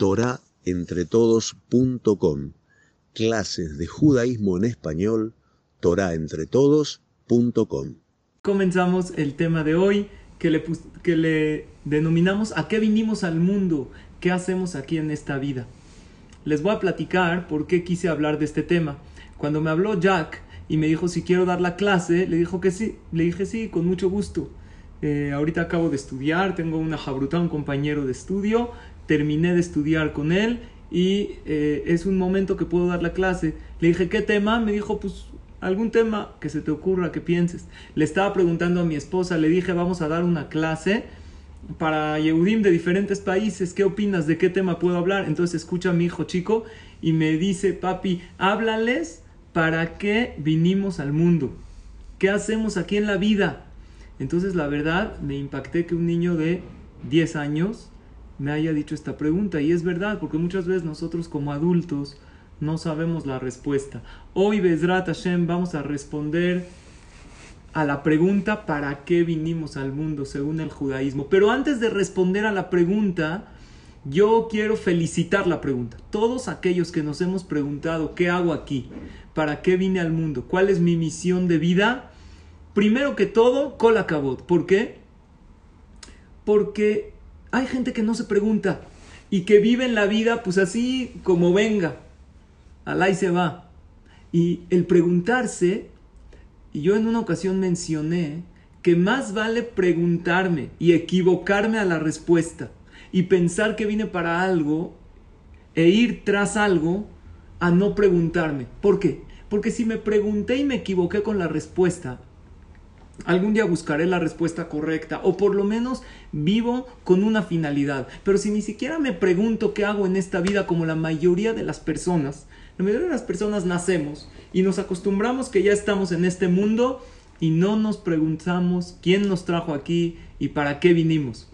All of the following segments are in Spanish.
torahentretodos.com. Clases de judaísmo en español, torahentretodos.com. Comenzamos el tema de hoy que le, que le denominamos ¿A qué vinimos al mundo? ¿Qué hacemos aquí en esta vida? Les voy a platicar por qué quise hablar de este tema. Cuando me habló Jack y me dijo si quiero dar la clase, le dijo que sí. Le dije sí, con mucho gusto. Eh, ahorita acabo de estudiar, tengo una jabruta, un compañero de estudio, terminé de estudiar con él y eh, es un momento que puedo dar la clase. Le dije, ¿qué tema? Me dijo, pues algún tema que se te ocurra, que pienses. Le estaba preguntando a mi esposa, le dije, vamos a dar una clase para Yehudim de diferentes países, ¿qué opinas? ¿De qué tema puedo hablar? Entonces escucha a mi hijo chico y me dice, papi, háblales para qué vinimos al mundo. ¿Qué hacemos aquí en la vida? Entonces la verdad me impacté que un niño de 10 años me haya dicho esta pregunta y es verdad porque muchas veces nosotros como adultos no sabemos la respuesta. Hoy Bezrat Hashem vamos a responder a la pregunta ¿para qué vinimos al mundo según el judaísmo? Pero antes de responder a la pregunta, yo quiero felicitar la pregunta. Todos aquellos que nos hemos preguntado ¿qué hago aquí? ¿Para qué vine al mundo? ¿Cuál es mi misión de vida? Primero que todo, colacabot. ¿Por qué? Porque hay gente que no se pregunta y que vive en la vida pues así como venga. Alá y se va. Y el preguntarse, y yo en una ocasión mencioné que más vale preguntarme y equivocarme a la respuesta y pensar que vine para algo e ir tras algo a no preguntarme. ¿Por qué? Porque si me pregunté y me equivoqué con la respuesta, algún día buscaré la respuesta correcta o por lo menos vivo con una finalidad. Pero si ni siquiera me pregunto qué hago en esta vida como la mayoría de las personas, la mayoría de las personas nacemos y nos acostumbramos que ya estamos en este mundo y no nos preguntamos quién nos trajo aquí y para qué vinimos.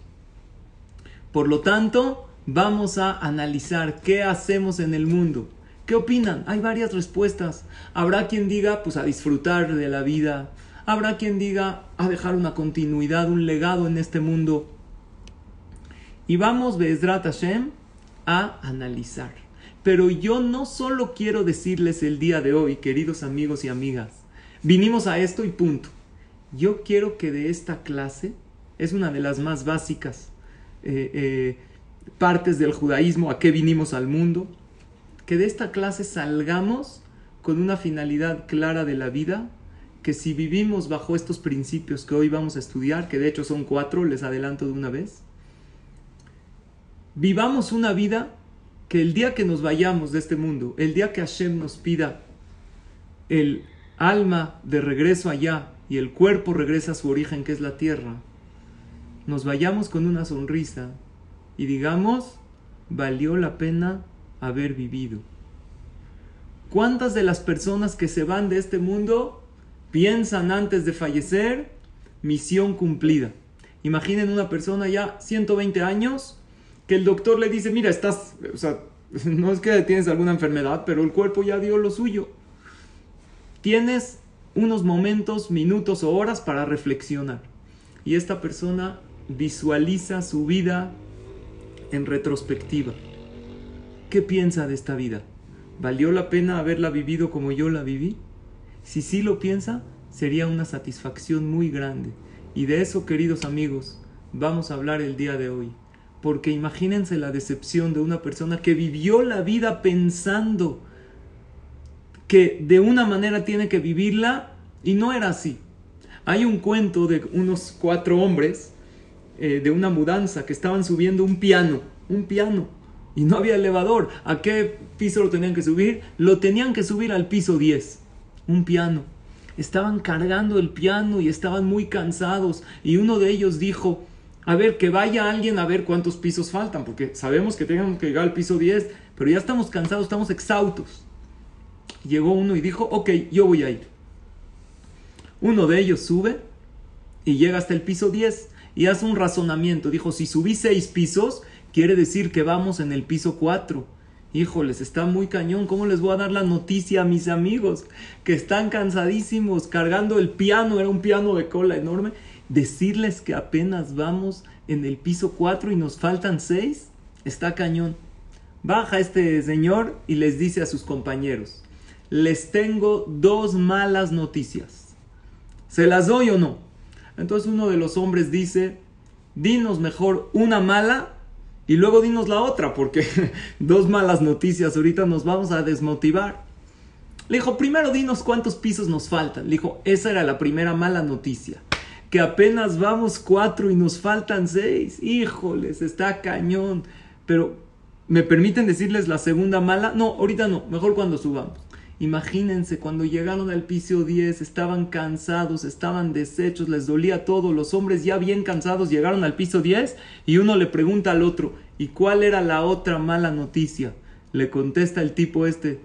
Por lo tanto, vamos a analizar qué hacemos en el mundo. ¿Qué opinan? Hay varias respuestas. Habrá quien diga, pues a disfrutar de la vida. Habrá quien diga, a dejar una continuidad, un legado en este mundo. Y vamos, Bezrat Hashem, a analizar. Pero yo no solo quiero decirles el día de hoy, queridos amigos y amigas, vinimos a esto y punto. Yo quiero que de esta clase, es una de las más básicas eh, eh, partes del judaísmo, a qué vinimos al mundo, que de esta clase salgamos con una finalidad clara de la vida, que si vivimos bajo estos principios que hoy vamos a estudiar, que de hecho son cuatro, les adelanto de una vez, vivamos una vida que el día que nos vayamos de este mundo, el día que Hashem nos pida el alma de regreso allá y el cuerpo regresa a su origen que es la tierra, nos vayamos con una sonrisa y digamos, valió la pena haber vivido. ¿Cuántas de las personas que se van de este mundo piensan antes de fallecer, misión cumplida? Imaginen una persona ya 120 años que el doctor le dice, mira, estás, o sea, no es que tienes alguna enfermedad, pero el cuerpo ya dio lo suyo. Tienes unos momentos, minutos o horas para reflexionar. Y esta persona visualiza su vida en retrospectiva. ¿Qué piensa de esta vida? ¿Valió la pena haberla vivido como yo la viví? Si sí lo piensa, sería una satisfacción muy grande. Y de eso, queridos amigos, vamos a hablar el día de hoy. Porque imagínense la decepción de una persona que vivió la vida pensando que de una manera tiene que vivirla y no era así. Hay un cuento de unos cuatro hombres eh, de una mudanza que estaban subiendo un piano, un piano, y no había elevador. ¿A qué piso lo tenían que subir? Lo tenían que subir al piso 10, un piano. Estaban cargando el piano y estaban muy cansados y uno de ellos dijo, a ver, que vaya alguien a ver cuántos pisos faltan, porque sabemos que tenemos que llegar al piso 10, pero ya estamos cansados, estamos exhaustos. Llegó uno y dijo, ok, yo voy a ir. Uno de ellos sube y llega hasta el piso 10 y hace un razonamiento. Dijo, si subí seis pisos, quiere decir que vamos en el piso 4. Híjoles, está muy cañón. ¿Cómo les voy a dar la noticia a mis amigos que están cansadísimos cargando el piano? Era un piano de cola enorme decirles que apenas vamos en el piso 4 y nos faltan 6, está cañón. Baja este señor y les dice a sus compañeros, les tengo dos malas noticias. ¿Se las doy o no? Entonces uno de los hombres dice, dinos mejor una mala y luego dinos la otra, porque dos malas noticias ahorita nos vamos a desmotivar. Le dijo, primero dinos cuántos pisos nos faltan. Le dijo, esa era la primera mala noticia. Que apenas vamos cuatro y nos faltan seis. Híjoles, está cañón. Pero, ¿me permiten decirles la segunda mala? No, ahorita no, mejor cuando subamos. Imagínense, cuando llegaron al piso 10, estaban cansados, estaban deshechos, les dolía todo. Los hombres ya bien cansados llegaron al piso 10 y uno le pregunta al otro, ¿y cuál era la otra mala noticia? Le contesta el tipo este,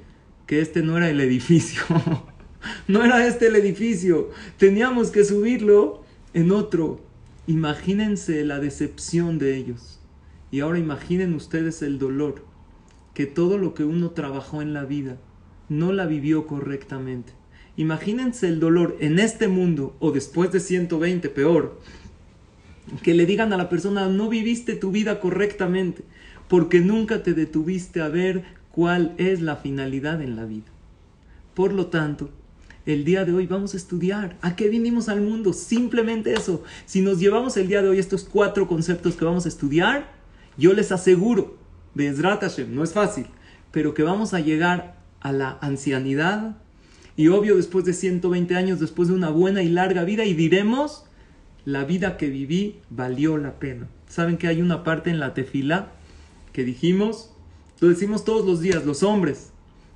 que este no era el edificio. no era este el edificio. Teníamos que subirlo en otro. Imagínense la decepción de ellos. Y ahora imaginen ustedes el dolor, que todo lo que uno trabajó en la vida, no la vivió correctamente. Imagínense el dolor en este mundo o después de 120, peor, que le digan a la persona, no viviste tu vida correctamente, porque nunca te detuviste a ver cuál es la finalidad en la vida. Por lo tanto, el día de hoy vamos a estudiar a qué vinimos al mundo, simplemente eso. Si nos llevamos el día de hoy estos cuatro conceptos que vamos a estudiar, yo les aseguro, Hashem, no es fácil, pero que vamos a llegar a la ancianidad y obvio después de 120 años, después de una buena y larga vida y diremos, la vida que viví valió la pena. ¿Saben que hay una parte en la tefila que dijimos? Lo decimos todos los días, los hombres,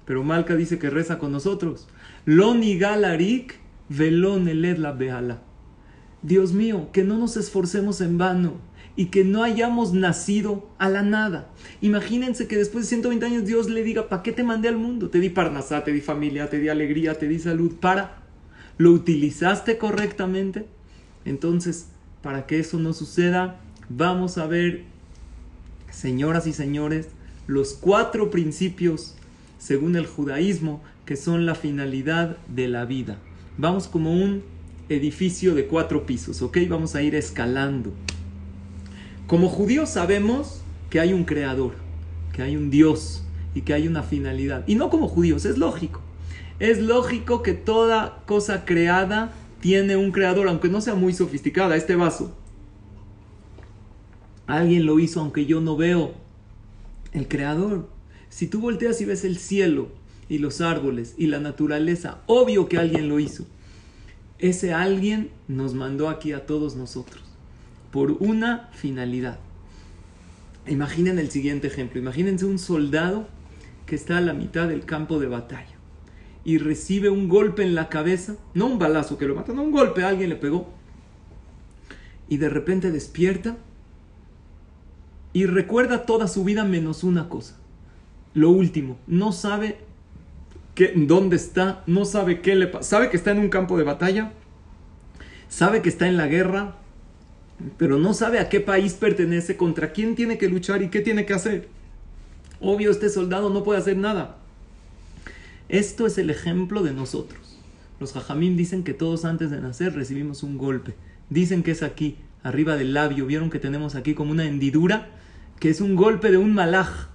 pero Malca dice que reza con nosotros. Lo galarik velon la beala. Dios mío, que no nos esforcemos en vano y que no hayamos nacido a la nada. Imagínense que después de 120 años Dios le diga, ¿para qué te mandé al mundo? Te di parnasá, te di familia, te di alegría, te di salud. ¿Para? ¿Lo utilizaste correctamente? Entonces, para que eso no suceda, vamos a ver, señoras y señores, los cuatro principios, según el judaísmo, que son la finalidad de la vida. Vamos como un edificio de cuatro pisos, ¿ok? Vamos a ir escalando. Como judíos sabemos que hay un creador, que hay un Dios y que hay una finalidad. Y no como judíos, es lógico. Es lógico que toda cosa creada tiene un creador, aunque no sea muy sofisticada. Este vaso. Alguien lo hizo aunque yo no veo. El creador. Si tú volteas y ves el cielo y los árboles y la naturaleza, obvio que alguien lo hizo. Ese alguien nos mandó aquí a todos nosotros por una finalidad. Imaginen el siguiente ejemplo. Imagínense un soldado que está a la mitad del campo de batalla y recibe un golpe en la cabeza, no un balazo que lo mata, no un golpe, alguien le pegó. Y de repente despierta y recuerda toda su vida menos una cosa. Lo último, no sabe dónde está, no sabe qué le pasa. Sabe que está en un campo de batalla, sabe que está en la guerra, pero no sabe a qué país pertenece, contra quién tiene que luchar y qué tiene que hacer. Obvio, este soldado no puede hacer nada. Esto es el ejemplo de nosotros. Los jajamim dicen que todos antes de nacer recibimos un golpe. Dicen que es aquí, arriba del labio. Vieron que tenemos aquí como una hendidura, que es un golpe de un malaj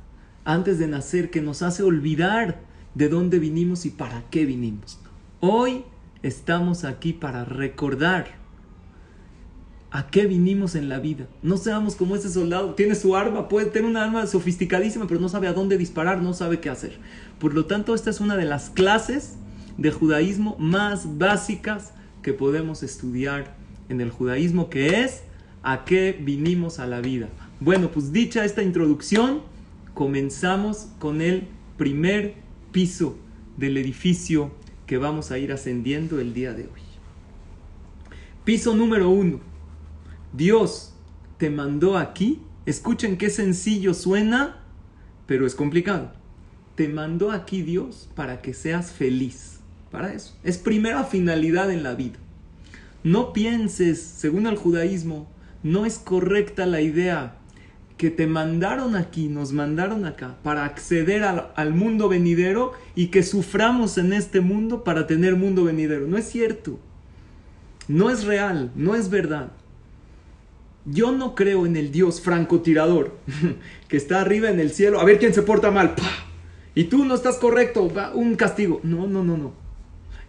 antes de nacer, que nos hace olvidar de dónde vinimos y para qué vinimos. Hoy estamos aquí para recordar ¿A qué vinimos en la vida? No seamos como ese soldado. Tiene su arma, puede tener una arma sofisticadísima, pero no sabe a dónde disparar, no sabe qué hacer. Por lo tanto, esta es una de las clases de judaísmo más básicas que podemos estudiar en el judaísmo, que es a qué vinimos a la vida. Bueno, pues dicha esta introducción, comenzamos con el primer piso del edificio que vamos a ir ascendiendo el día de hoy. Piso número uno Dios te mandó aquí. Escuchen qué sencillo suena, pero es complicado. Te mandó aquí Dios para que seas feliz. Para eso. Es primera finalidad en la vida. No pienses, según el judaísmo, no es correcta la idea que te mandaron aquí, nos mandaron acá, para acceder al, mundo venidero y que suframos en este mundo para tener mundo venidero. No es cierto. No es real, no es verdad. Yo no creo en el Dios francotirador que está arriba en el cielo. A ver quién se porta mal. Y tú no estás correcto. Va, un castigo. No, no, no, no.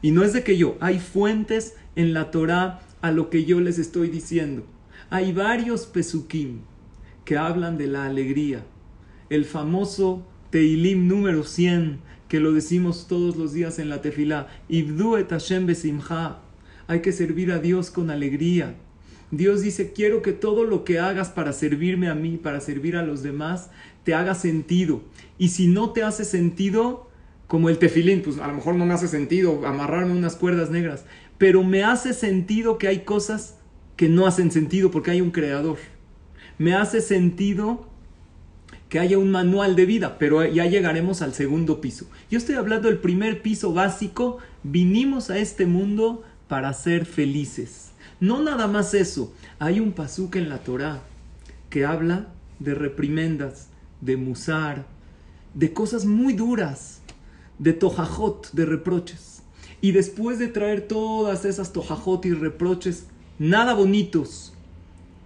Y no es de que yo. Hay fuentes en la Torah a lo que yo les estoy diciendo. Hay varios pesukim que hablan de la alegría. El famoso Teilim número 100, que lo decimos todos los días en la tefilá. Ibdu et Hashem besimcha. Hay que servir a Dios con alegría. Dios dice, quiero que todo lo que hagas para servirme a mí, para servir a los demás, te haga sentido. Y si no te hace sentido, como el tefilín, pues a lo mejor no me hace sentido amarrarme unas cuerdas negras, pero me hace sentido que hay cosas que no hacen sentido porque hay un creador. Me hace sentido que haya un manual de vida, pero ya llegaremos al segundo piso. Yo estoy hablando del primer piso básico, vinimos a este mundo para ser felices. No nada más eso. Hay un pasuk en la Torah que habla de reprimendas, de musar, de cosas muy duras, de tojajot, de reproches. Y después de traer todas esas tojajot y reproches, nada bonitos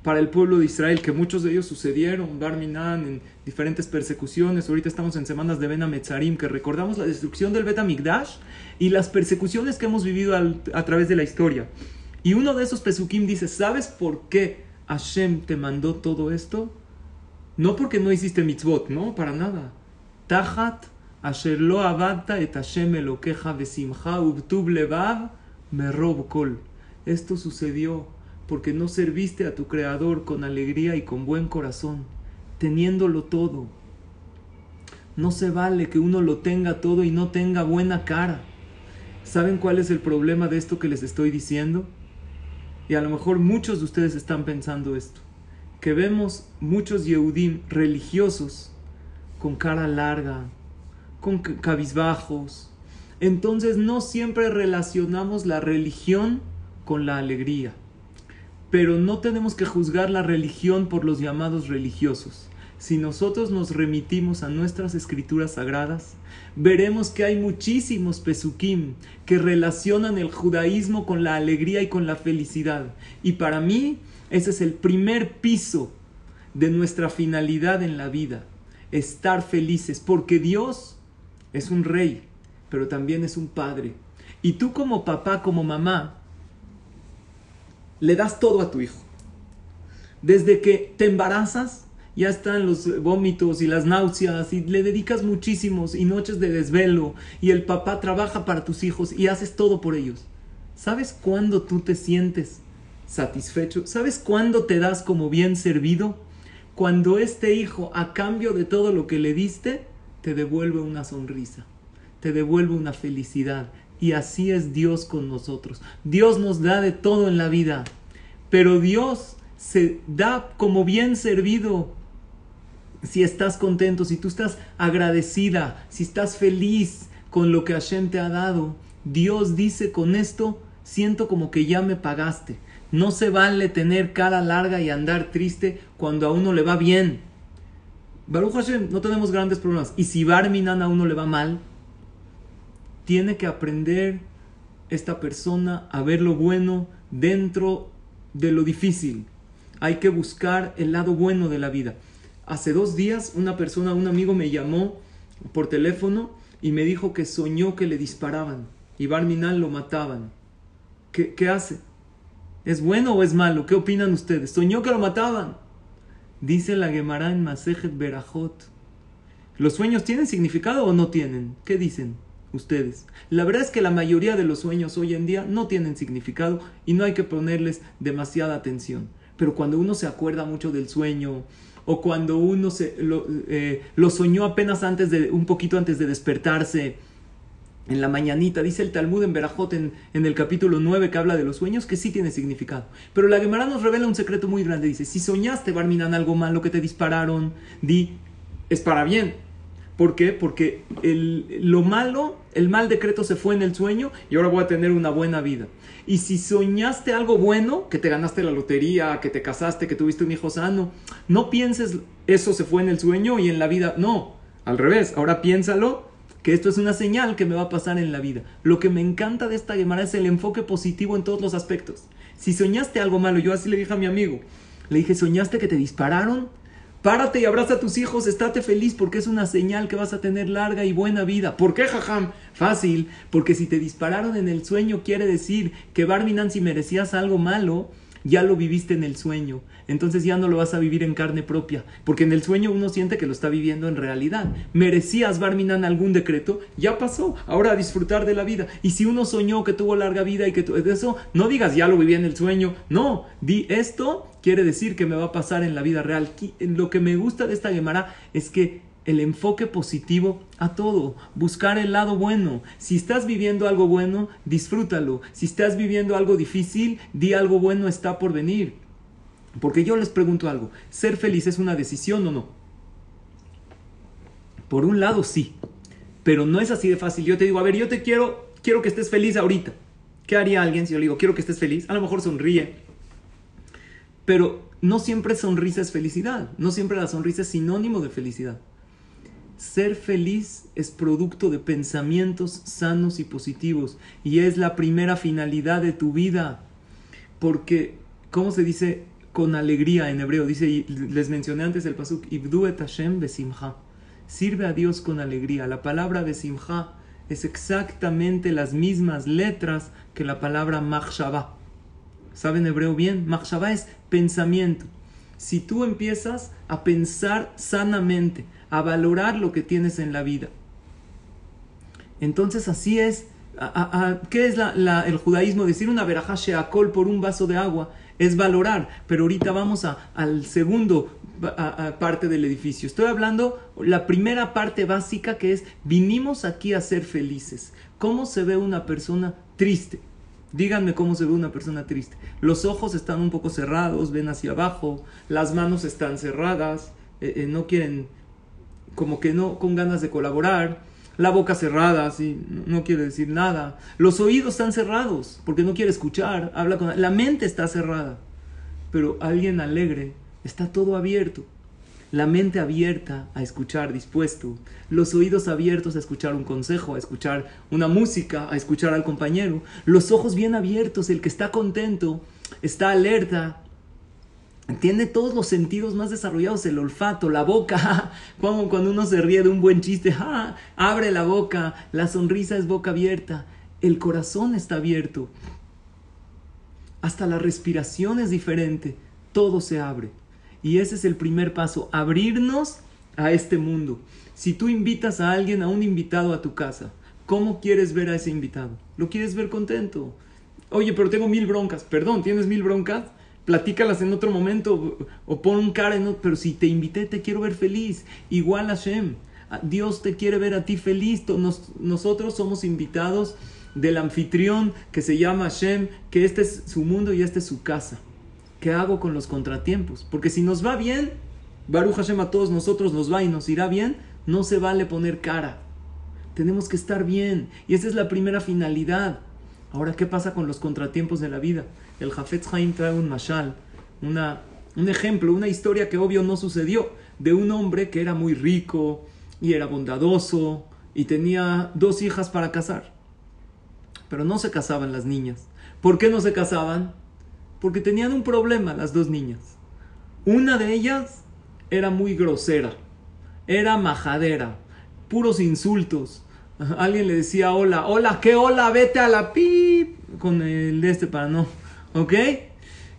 para el pueblo de Israel, que muchos de ellos sucedieron, Barminan, en diferentes persecuciones. Ahorita estamos en semanas de Ben Ametzarim, que recordamos la destrucción del Bet Amigdash y las persecuciones que hemos vivido a través de la historia. Y uno de esos pesukim dice, ¿sabes por qué Hashem te mandó todo esto? No porque no hiciste mitzvot, no, para nada. Tahat asher lo abadta et Hashem elokeja besimcha ubtub levav merob kol. Esto sucedió porque no serviste a tu Creador con alegría y con buen corazón, teniéndolo todo. No se vale que uno lo tenga todo y no tenga buena cara. ¿Saben cuál es el problema de esto que les estoy diciendo? Y a lo mejor muchos de ustedes están pensando esto, que vemos muchos Yehudim religiosos con cara larga, con cabizbajos. Entonces no siempre relacionamos la religión con la alegría. Pero no tenemos que juzgar la religión por los llamados religiosos. Si nosotros nos remitimos a nuestras escrituras sagradas, veremos que hay muchísimos pesukim que relacionan el judaísmo con la alegría y con la felicidad. Y para mí, ese es el primer piso de nuestra finalidad en la vida, estar felices, porque Dios es un rey, pero también es un padre. Y tú como papá, como mamá, le das todo a tu hijo. Desde que te embarazas, ya están los vómitos y las náuseas y le dedicas muchísimos y noches de desvelo y el papá trabaja para tus hijos y haces todo por ellos. ¿Sabes cuándo tú te sientes satisfecho? ¿Sabes cuándo te das como bien servido? Cuando este hijo, a cambio de todo lo que le diste, te devuelve una sonrisa, te devuelve una felicidad. Y así es Dios con nosotros. Dios nos da de todo en la vida, pero Dios se da como bien servido si estás contento, si tú estás agradecida, si estás feliz con lo que Hashem te ha dado, Dios dice con esto, siento como que ya me pagaste. No se vale tener cara larga y andar triste cuando a uno le va bien. Baruch Hashem, no tenemos grandes problemas. Y si Barminan a uno le va mal, tiene que aprender esta persona a ver lo bueno dentro de lo difícil. Hay que buscar el lado bueno de la vida. Hace dos días una persona, un amigo me llamó por teléfono y me dijo que soñó que le disparaban y Barminal lo mataban. ¿Qué, ¿Qué, hace? ¿Es bueno o es malo? ¿Qué opinan ustedes? Soñó que lo mataban. Dice la Gemara en Masejet Berajot. ¿Los sueños tienen significado o no tienen? ¿Qué dicen ustedes? La verdad es que la mayoría de los sueños hoy en día no tienen significado y no hay que ponerles demasiada atención. Pero cuando uno se acuerda mucho del sueño, o cuando uno se, eh, lo, soñó apenas antes de, un poquito antes de despertarse, en la mañanita, dice el Talmud en Berajot en, el capítulo 9 que habla de los sueños, que sí tiene significado. Pero la Gemara nos revela un secreto muy grande. Dice, si soñaste, Barminan, algo malo que te dispararon, di, es para bien. ¿Por qué? Porque el, lo malo, el mal decreto se fue en el sueño y ahora voy a tener una buena vida. Y si soñaste algo bueno, que te ganaste la lotería, que te casaste, que tuviste un hijo sano, no pienses eso se fue en el sueño y en la vida. No, al revés. Ahora piénsalo que esto es una señal que me va a pasar en la vida. Lo que me encanta de esta Gemara es el enfoque positivo en todos los aspectos. Si soñaste algo malo, yo así le dije a mi amigo, Le dije, ¿soñaste que te dispararon? Párate y abraza a tus hijos, estate feliz porque es una señal que vas a tener larga y buena vida. ¿Por qué, jajam? Fácil, porque si te dispararon en el sueño quiere decir que Barminan si merecías algo malo, ya lo viviste en el sueño, entonces ya no lo vas a vivir en carne propia, porque en el sueño uno siente que lo está viviendo en realidad. Merecías, Barminan, algún decreto, ya pasó, ahora a disfrutar de la vida. Y si uno soñó que tuvo larga vida y que de eso, no digas ya lo viví en el sueño, no, di esto quiere decir que me va a pasar en la vida real. Lo que me gusta de esta Gemara es que el enfoque positivo a todo, buscar el lado bueno. Si estás viviendo algo bueno, disfrútalo. Si estás viviendo algo difícil, di algo bueno está por venir. Porque yo les pregunto algo, ¿ser feliz es una decisión o no? Por un lado sí, pero no es así de fácil. Yo te digo, a ver, yo te quiero, quiero que estés feliz ahorita. ¿Qué haría alguien si yo le digo, quiero que estés feliz? A lo mejor sonríe. Pero no siempre sonrisa es felicidad, no siempre la sonrisa es sinónimo de felicidad. Ser feliz es producto de pensamientos sanos y positivos y es la primera finalidad de tu vida. Porque, ¿cómo se dice con alegría en hebreo? Dice, les mencioné antes el pasuk, Ibdu et Hashem besimcha. Sirve a Dios con alegría. La palabra besimcha es exactamente las mismas letras que la palabra machshava. ¿Saben hebreo bien? Machshava es pensamiento. Si tú empiezas a pensar sanamente, a valorar lo que tienes en la vida. Entonces así es. ¿Qué es el judaísmo? Decir una verajá sheakol por un vaso de agua es valorar. Pero ahorita vamos a, al segundo parte del edificio. Estoy hablando la primera parte básica que es vinimos aquí a ser felices. ¿Cómo se ve una persona triste? Díganme cómo se ve una persona triste. Los ojos están un poco cerrados, ven hacia abajo, las manos están cerradas, eh, eh, no quieren como que no con ganas de colaborar, la boca cerrada, así, no quiere decir nada, los oídos están cerrados porque no quiere escuchar, habla con la mente está cerrada, pero alguien alegre está todo abierto. La mente abierta a escuchar, dispuesto. Los oídos abiertos a escuchar un consejo, a escuchar una música, a escuchar al compañero. Los ojos bien abiertos, el que está contento, está alerta, tiene todos los sentidos más desarrollados, el olfato, la boca, como cuando uno se ríe de un buen chiste, abre la boca, la sonrisa es boca abierta, el corazón está abierto, hasta la respiración es diferente, todo se abre. Y ese es el primer paso, abrirnos a este mundo. Si tú invitas a alguien, a un invitado a tu casa, ¿cómo quieres ver a ese invitado? ¿Lo quieres ver contento? Oye, pero tengo mil broncas. Perdón, ¿tienes mil broncas? Platícalas en otro momento o pon un cara en otro, pero si te invité te quiero ver feliz, igual Hashem, Dios te quiere ver a ti feliz, nosotros somos invitados del anfitrión que se llama Hashem, que este es su mundo y este es su casa. ¿Qué hago con los contratiempos? Porque si nos va bien, Baruch Hashem a todos nosotros nos va y nos irá bien, no se vale poner cara. Tenemos que estar bien y esa es la primera finalidad. Ahora, ¿qué pasa con los contratiempos de la vida? El Jafetz Haim trae un mashal, una, un ejemplo, una historia que obvio no sucedió, de un hombre que era muy rico y era bondadoso y tenía dos hijas para casar. Pero no se casaban las niñas. ¿Por qué no se casaban? Porque tenían un problema las dos niñas. Una de ellas era muy grosera, era majadera, puros insultos, Alguien le decía hola, hola, ¿qué hola? Vete a la pip con el de este para no, ¿ok?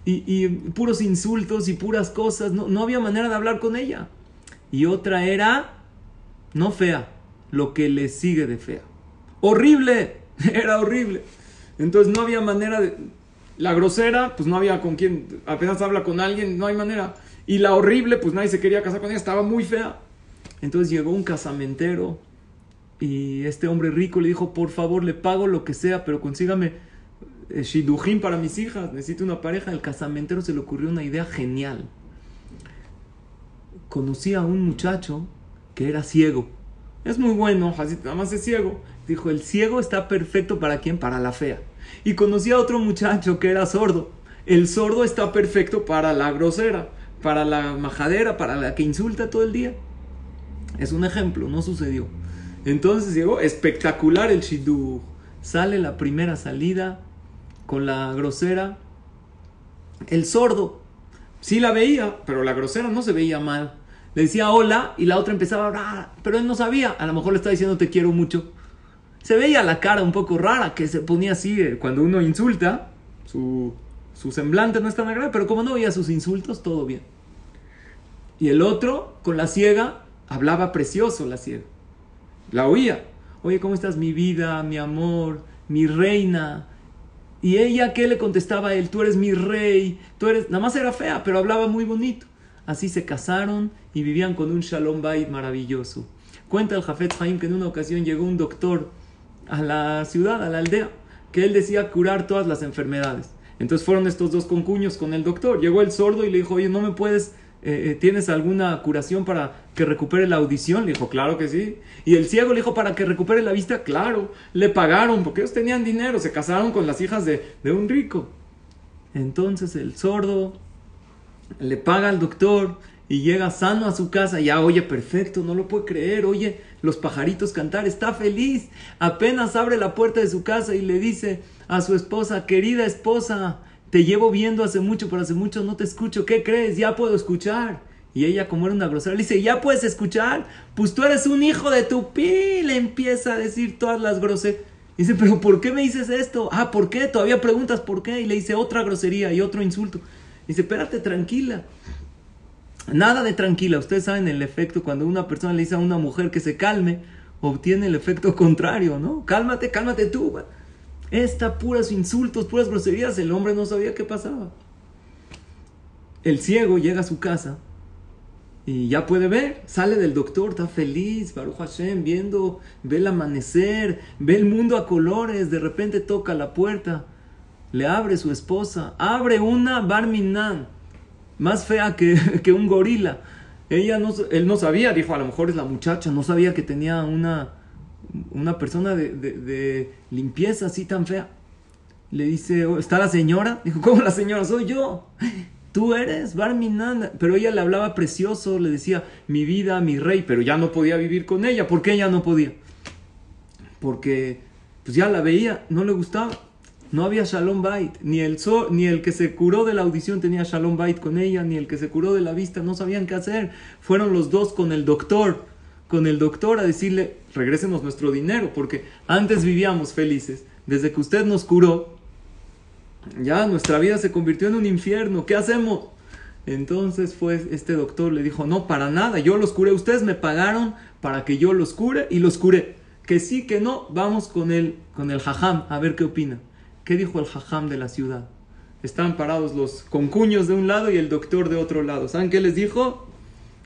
Y, puros insultos y puras cosas, no, no había manera de hablar con ella. Y otra era, no fea, lo que le sigue de fea. Horrible, era horrible. Entonces no había manera de... La grosera, pues no había con quien, apenas habla con alguien, no hay manera. Y la horrible, pues nadie se quería casar con ella, estaba muy fea. Entonces llegó un casamentero y este hombre rico le dijo, por favor, le pago lo que sea, pero consígame shidujim para mis hijas, necesito una pareja. El casamentero se le ocurrió una idea genial. Conocí a un muchacho que era ciego. Es muy bueno, nada más es ciego. Dijo, el ciego está perfecto para quién? Para la fea. Y conocí a otro muchacho que era sordo. El sordo está perfecto para la grosera, para la majadera, para la que insulta todo el día. Es un ejemplo, no sucedió. Entonces llegó espectacular el Shidduch. Sale la primera salida con la grosera. El sordo Sí la veía, pero la grosera no se veía mal. Le decía hola y la otra empezaba a hablar, pero él no sabía. A lo mejor le estaba diciendo te quiero mucho. Se veía la cara un poco rara que se ponía así eh, cuando uno insulta. Su, su semblante no es tan agradable, pero como no veía sus insultos, todo bien. Y el otro, con la ciega, hablaba precioso la ciega. La oía. Oye, ¿cómo estás mi vida, mi amor, mi reina? Y ella, ¿qué le contestaba a él? Tú eres mi rey, tú eres... Nada más era fea, pero hablaba muy bonito. Así se casaron y vivían con un shalom bait maravilloso. Cuenta el Jafet Haim que en una ocasión llegó un doctor a la ciudad, a la aldea, que él decía curar todas las enfermedades. Entonces fueron estos dos concuños con el doctor. Llegó el sordo y le dijo, oye, no me puedes eh, eh, ¿tienes alguna curación para que recupere la audición? Le dijo, claro que sí. Y el ciego le dijo, para que recupere la vista, claro. Le pagaron porque ellos tenían dinero, se casaron con las hijas de, de un rico. Entonces el sordo le paga al doctor y llega sano a su casa. Ya, oye, perfecto, no lo puede creer. Oye, los pajaritos cantar, está feliz. Apenas abre la puerta de su casa y le dice a su esposa, querida esposa, te llevo viendo hace mucho, pero hace mucho no te escucho. ¿Qué crees? Ya puedo escuchar. Y ella, como era una grosera, le dice, ¿ya puedes escuchar? Pues tú eres un hijo de tu pi. Le empieza a decir todas las groserías. Dice, pero ¿por qué me dices esto? Ah, ¿por qué? Todavía preguntas por qué. Y le dice otra grosería y otro insulto. Dice, espérate, tranquila. Nada de tranquila. Ustedes saben el efecto cuando una persona le dice a una mujer que se calme, obtiene el efecto contrario, ¿no? Cálmate, cálmate tú. Esta puras insultos, puras groserías, el hombre no sabía qué pasaba. El ciego llega a su casa y ya puede ver, sale del doctor, está feliz, Baruch Hashem, viendo, ve el amanecer, ve el mundo a colores, de repente toca la puerta, le abre su esposa, abre una Barminan, más fea que, que un gorila. Ella no, él no sabía, dijo, a lo mejor es la muchacha, no sabía que tenía una, una persona de, limpieza así tan fea. Le dice, oh, ¿está la señora? Dijo, ¿cómo la señora? Soy yo. Tú eres Barminan. Pero ella le hablaba precioso, le decía, mi vida, mi rey, pero ya no podía vivir con ella. ¿Por qué ella no podía? Porque pues ya la veía, no le gustaba. No había Shalom Bait. Ni el, ni el que se curó de la audición tenía Shalom Bait con ella, ni el que se curó de la vista, no sabían qué hacer. Fueron los dos con el doctor con el doctor a decirle, regresemos nuestro dinero, porque antes vivíamos felices. Desde que usted nos curó, ya nuestra vida se convirtió en un infierno. ¿Qué hacemos? Entonces fue este doctor, le dijo, no, para nada, yo los curé, ustedes me pagaron para que yo los cure y los curé. Que sí, que no, vamos con el, con el jajam, a ver qué opina. ¿Qué dijo el jajam de la ciudad? Estaban parados los concuños de un lado y el doctor de otro lado. ¿Saben qué les dijo?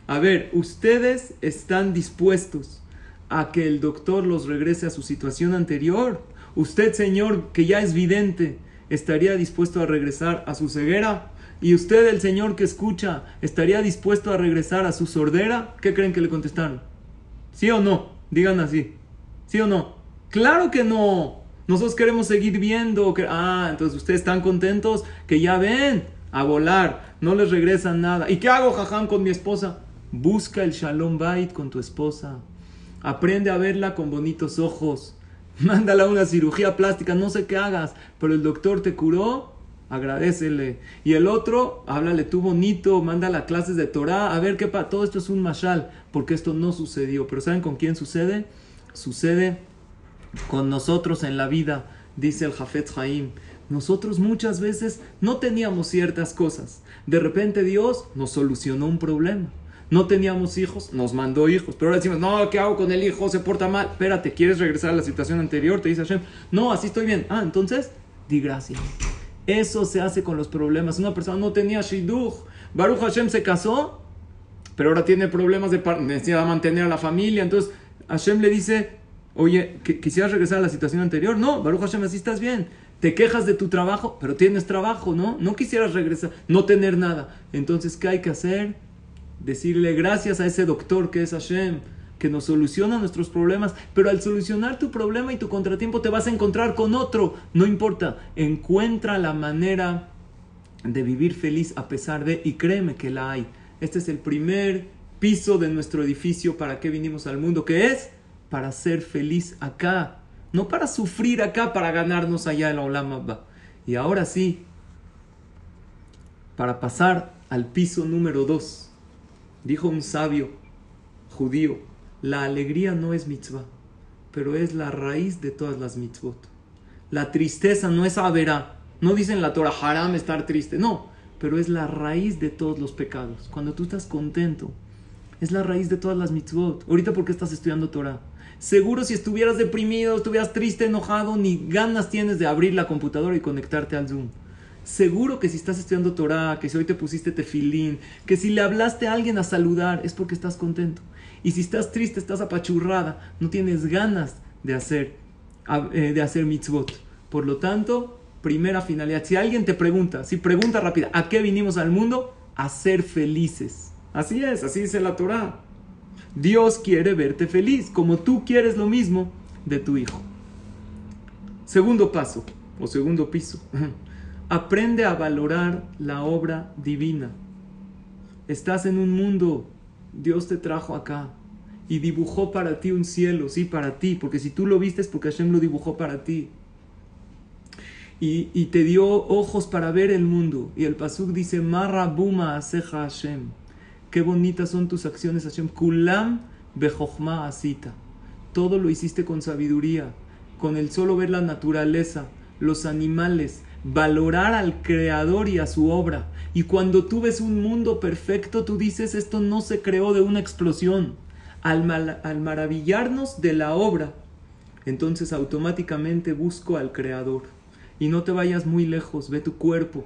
A ver, ¿ustedes están dispuestos a que el doctor los regrese a su situación anterior? ¿Usted, señor, que ya es vidente, estaría dispuesto a regresar a su ceguera? ¿Y usted, el señor que escucha, estaría dispuesto a regresar a su sordera? ¿Qué creen que le contestaron? ¿Sí o no? Digan así. ¿Sí o no? Claro que no. Nosotros queremos seguir viendo. Ah, entonces ustedes están contentos que ya ven a volar. No les regresan nada. ¿Y qué hago, jajam, con mi esposa? Busca el Shalom Bait con tu esposa. Aprende a verla con bonitos ojos. Mándala a una cirugía plástica, no sé qué hagas, pero el doctor te curó, agradecele. Y el otro, háblale tú bonito, mándala clases de Torah, a ver qué pasa. Todo esto es un mashal, porque esto no sucedió. Pero ¿saben con quién sucede? Sucede con nosotros en la vida, dice el Jafet Haim. Nosotros muchas veces no teníamos ciertas cosas. De repente Dios nos solucionó un problema no teníamos hijos, nos mandó hijos. Pero ahora decimos, no, ¿qué hago con el hijo? Se porta mal. Espérate, ¿quieres regresar a la situación anterior? Te dice Hashem, no, así estoy bien. Ah, entonces, di gracias. Eso se hace con los problemas. Una persona no tenía shidduch. Baruch Hashem se casó, pero ahora tiene problemas de necesita mantener a la familia. Entonces, Hashem le dice, oye, ¿quisieras regresar a la situación anterior? No, Baruch Hashem, así estás bien. Te quejas de tu trabajo, pero tienes trabajo, ¿no? No quisieras regresar, no tener nada. Entonces, ¿qué hay que hacer? Decirle gracias a ese doctor que es Hashem, que nos soluciona nuestros problemas, pero al solucionar tu problema y tu contratiempo te vas a encontrar con otro, no importa, encuentra la manera de vivir feliz a pesar de, y créeme que la hay. Este es el primer piso de nuestro edificio para que vinimos al mundo, que es para ser feliz acá, no para sufrir acá, para ganarnos allá en la Olam Y ahora sí, para pasar al piso número 2. Dijo un sabio judío, la alegría no es mitzvah, pero es la raíz de todas las mitzvot. La tristeza no es averá. No dicen la Torah haram estar triste, no, pero es la raíz de todos los pecados. Cuando tú estás contento, es la raíz de todas las mitzvot. Ahorita, ¿por qué estás estudiando Torah? Seguro si estuvieras deprimido, estuvieras triste, enojado, ni ganas tienes de abrir la computadora y conectarte al Zoom. Seguro que si estás estudiando Torah, que si hoy te pusiste tefilín, que si le hablaste a alguien a saludar, es porque estás contento. Y si estás triste, estás apachurrada, no tienes ganas de hacer, eh, de hacer mitzvot. Por lo tanto, primera finalidad. Si alguien te pregunta, si pregunta rápida, ¿a qué vinimos al mundo? A ser felices. Así es, así dice la Torah. Dios quiere verte feliz, como tú quieres lo mismo de tu hijo. Segundo paso, o segundo piso. Aprende a valorar la obra divina. Estás en un mundo, Dios te trajo acá y dibujó para ti un cielo, sí, para ti, porque si tú lo viste es porque Hashem lo dibujó para ti y, te dio ojos para ver el mundo. Y el Pasuk dice, Marabuma aseja Hashem. Qué bonitas son tus acciones, Hashem. Kulam bejochma asita. Todo lo hiciste con sabiduría, con el solo ver la naturaleza, los animales, valorar al Creador y a su obra. Y cuando tú ves un mundo perfecto, tú dices, esto no se creó de una explosión. Al, al maravillarnos de la obra, entonces automáticamente busco al Creador. Y no te vayas muy lejos, ve tu cuerpo.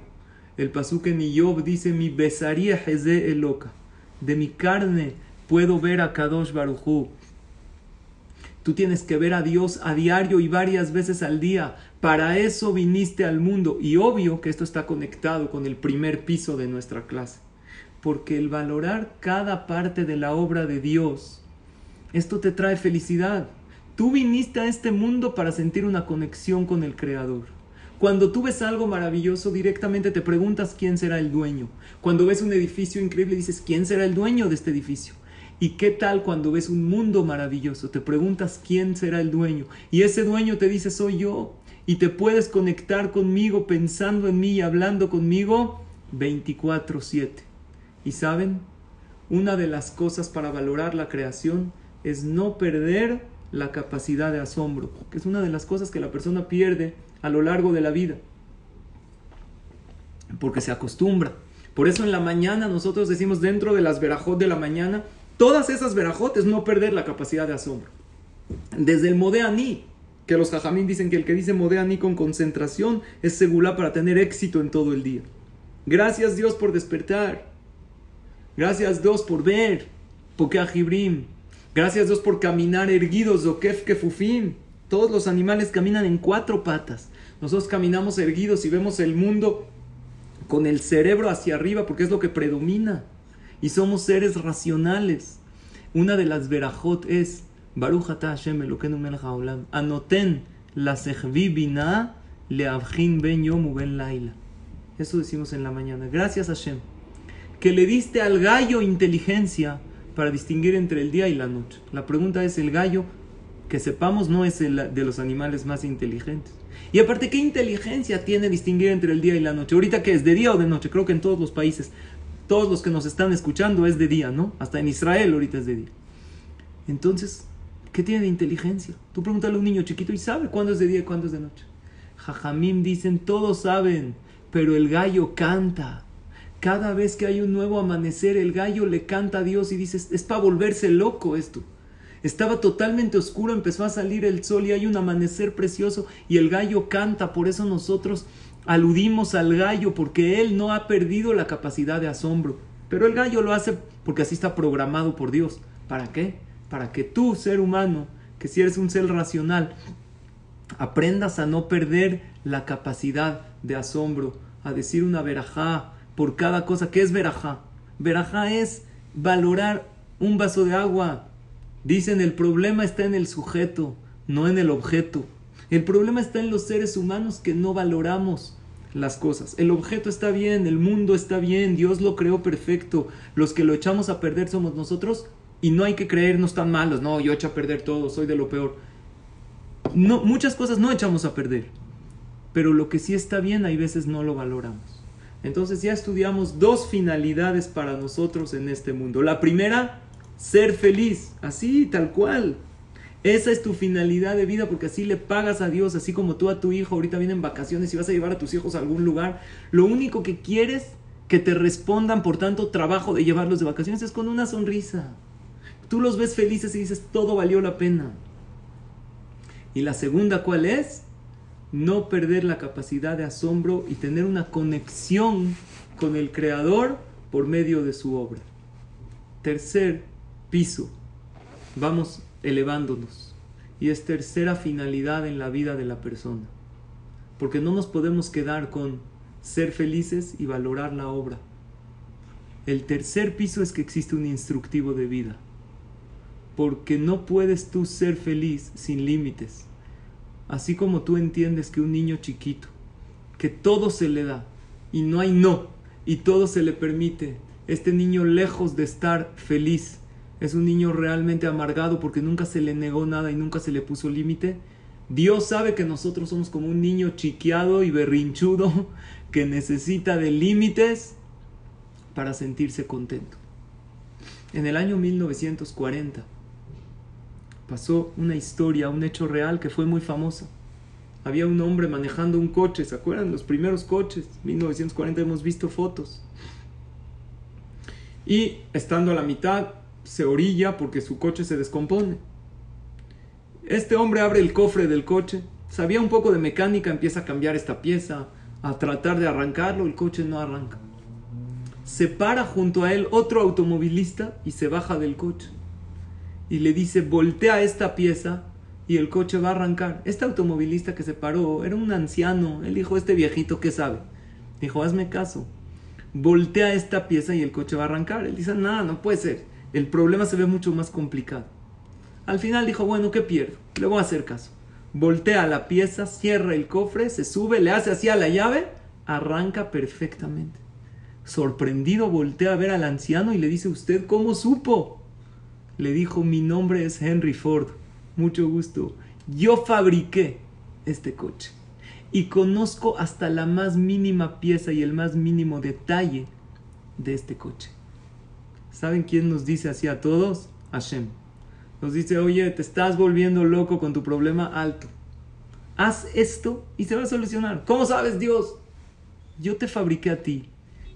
El pasuque en Job dice, mi besaría Jeze Eloka. De mi carne puedo ver a Kadosh Baruchu. Tú tienes que ver a Dios a diario y varias veces al día. Para eso viniste al mundo. Y obvio que esto está conectado con el primer piso de nuestra clase. Porque el valorar cada parte de la obra de Dios, esto te trae felicidad. Tú viniste a este mundo para sentir una conexión con el Creador. Cuando tú ves algo maravilloso, directamente te preguntas quién será el dueño. Cuando ves un edificio increíble, dices, ¿quién será el dueño de este edificio? ¿Y qué tal cuando ves un mundo maravilloso? Te preguntas quién será el dueño. Y ese dueño te dice, soy yo. Y te puedes conectar conmigo pensando en mí y hablando conmigo 24/7. ¿Y saben? Una de las cosas para valorar la creación es no perder la capacidad de asombro, que es una de las cosas que la persona pierde a lo largo de la vida. Porque se acostumbra. Por eso en la mañana nosotros decimos dentro de las verajot de la mañana, todas esas verajotes no perder la capacidad de asombro. Desde el modeaní, que los jajamín dicen que el que dice modeaní con concentración es segura para tener éxito en todo el día. Gracias Dios por despertar. Gracias Dios por ver. Porque Gracias Dios por caminar erguidos. Zokef kefufim. Todos los animales caminan en cuatro patas. Nosotros caminamos erguidos y vemos el mundo con el cerebro hacia arriba porque es lo que predomina. Y somos seres racionales. Una de las verajot es Baruch Hashem Anoten la bina ben yom ben laila. Eso decimos en la mañana. Gracias Hashem. Que le diste al gallo inteligencia para distinguir entre el día y la noche. La pregunta es, ¿el gallo que sepamos no es el de los animales más inteligentes. Y aparte, ¿qué inteligencia tiene distinguir entre el día y la noche? Ahorita que es de día o de noche, creo que en todos los países, todos los que nos están escuchando es de día, ¿no? Hasta en Israel ahorita es de día. Entonces, ¿qué tiene de inteligencia? Tú pregúntale a un niño chiquito y sabe cuándo es de día y cuándo es de noche. Jajamim dicen, todos saben, pero el gallo canta. Cada vez que hay un nuevo amanecer, el gallo le canta a Dios y dice, es para volverse loco esto. Estaba totalmente oscuro, empezó a salir el sol y hay un amanecer precioso y el gallo canta, por eso nosotros aludimos al gallo porque él no ha perdido la capacidad de asombro. Pero el gallo lo hace porque así está programado por Dios. ¿Para qué? Para que tú, ser humano, que si eres un ser racional, aprendas a no perder la capacidad de asombro, a decir una verajá por cada cosa. ¿Qué es verajá? Verajá es valorar un vaso de agua, Dicen el problema está en el sujeto, no en el objeto. El problema está en los seres humanos que no valoramos las cosas. El objeto está bien, el mundo está bien, Dios lo creó perfecto. Los que lo echamos a perder somos nosotros y no hay que creernos tan malos. No, yo echo a perder todo, soy de lo peor. No, muchas cosas no echamos a perder. Pero lo que sí está bien, hay veces no lo valoramos. Entonces ya estudiamos dos finalidades para nosotros en este mundo. La primera, ser feliz, así, tal cual. Esa es tu finalidad de vida porque así le pagas a Dios, así como tú a tu hijo ahorita vienen vacaciones y vas a llevar a tus hijos a algún lugar. Lo único que quieres que te respondan por tanto trabajo de llevarlos de vacaciones es con una sonrisa. Tú los ves felices y dices, todo valió la pena. Y la segunda, ¿cuál es? No perder la capacidad de asombro y tener una conexión con el Creador por medio de su obra. Tercer piso, vamos elevándonos. Y es tercera finalidad en la vida de la persona. Porque no nos podemos quedar con ser felices y valorar la obra. El tercer piso es que existe un instructivo de vida. Porque no puedes tú ser feliz sin límites. Así como tú entiendes que un niño chiquito, que todo se le da y no hay no, y todo se le permite, este niño lejos de estar feliz, es un niño realmente amargado porque nunca se le negó nada y nunca se le puso límite. Dios sabe que nosotros somos como un niño chiqueado y berrinchudo que necesita de límites para sentirse contento. En el año 1940 pasó una historia, un hecho real que fue muy famoso. Había un hombre manejando un coche, ¿se acuerdan? Los primeros coches, 1940 hemos visto fotos. Y estando a la mitad, se orilla porque su coche se descompone. Este hombre abre el cofre del coche, sabía un poco de mecánica, empieza a cambiar esta pieza, a tratar de arrancarlo, el coche no arranca. Se para junto a él otro automovilista y se baja del coche. Y le dice, voltea esta pieza y el coche va a arrancar. Este automovilista que se paró era un anciano. Él dijo, este viejito, ¿qué sabe? Dijo, hazme caso. Voltea esta pieza y el coche va a arrancar. Él dice, nada, no puede ser. El problema se ve mucho más complicado. Al final dijo, bueno, ¿qué pierdo? Le voy a hacer caso voltea la pieza, cierra el cofre, se sube, le hace así a la llave, arranca perfectamente. Sorprendido voltea a ver al anciano y le dice, ¿usted cómo supo? Le dijo, mi nombre es Henry Ford, mucho gusto. Yo fabriqué este coche y conozco hasta la más mínima pieza y el más mínimo detalle de este coche. ¿Saben quién nos dice así a todos? Hashem nos dice, oye, te estás volviendo loco con tu problema alto. Haz esto y se va a solucionar. ¿Cómo sabes, Dios? Yo te fabriqué a ti.